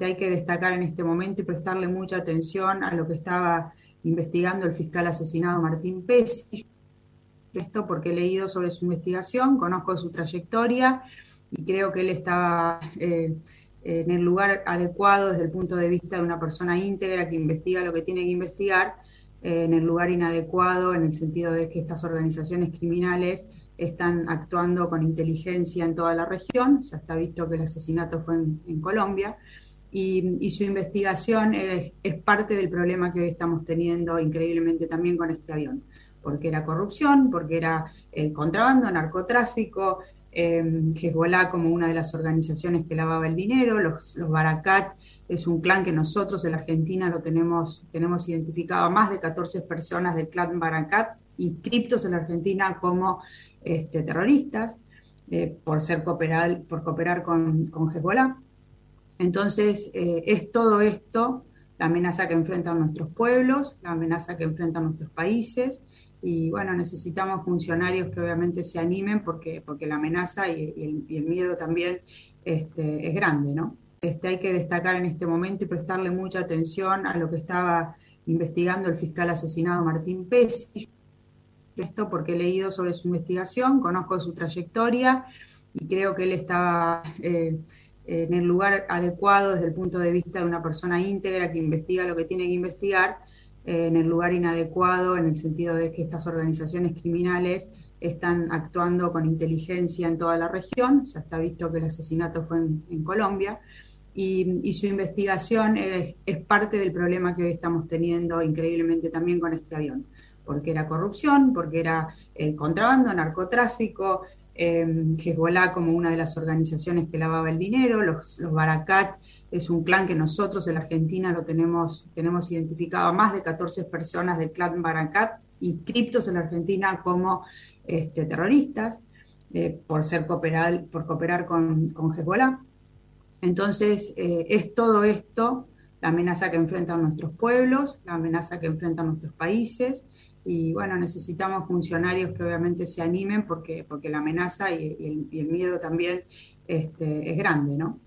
Este, hay que destacar en este momento y prestarle mucha atención a lo que estaba investigando el fiscal asesinado Martín Pérez. Esto porque he leído sobre su investigación, conozco su trayectoria y creo que él estaba eh, en el lugar adecuado desde el punto de vista de una persona íntegra que investiga lo que tiene que investigar, eh, en el lugar inadecuado en el sentido de que estas organizaciones criminales están actuando con inteligencia en toda la región, ya está visto que el asesinato fue en, Colombia, y, su investigación es, parte del problema que hoy estamos teniendo increíblemente también con este avión, porque era corrupción, porque era el contrabando, narcotráfico, eh, Hezbollah como una de las organizaciones que lavaba el dinero, los, los Barakat es un clan que nosotros en la Argentina lo tenemos, tenemos identificado a más de 14 personas del clan Barakat inscriptos en la Argentina como este, terroristas eh, por ser cooperar, por cooperar con, con Hezbollah. Entonces, eh, es todo esto la amenaza que enfrentan nuestros pueblos, la amenaza que enfrentan nuestros países, y bueno, necesitamos funcionarios que obviamente se animen porque, porque la amenaza y, el, miedo también este, es grande, ¿no? Este, hay que destacar en este momento y prestarle mucha atención a lo que estaba investigando el fiscal asesinado Martín Pérez. Esto porque he leído sobre su investigación, conozco su trayectoria y creo que él estaba eh, en el lugar adecuado desde el punto de vista de una persona íntegra que investiga lo que tiene que investigar eh, en el lugar inadecuado, en el sentido de que estas organizaciones criminales están actuando con inteligencia en toda la región, ya está visto que el asesinato fue en, Colombia, y, su investigación es, parte del problema que hoy estamos teniendo increíblemente también con este avión, porque era corrupción, porque era el contrabando, narcotráfico, eh, Hezbollah como una de las organizaciones que lavaba el dinero, los, los Barakat es un clan que nosotros en la Argentina lo tenemos, tenemos identificado a más de 14 personas del clan Barakat inscriptos en la Argentina como este, terroristas eh, por ser cooperar, por cooperar con, con Hezbollah. Entonces, eh, es todo esto la amenaza que enfrentan nuestros pueblos, la amenaza que enfrentan nuestros países, y bueno, necesitamos funcionarios que obviamente se animen porque, porque la amenaza y, el, miedo también este, es grande, ¿no?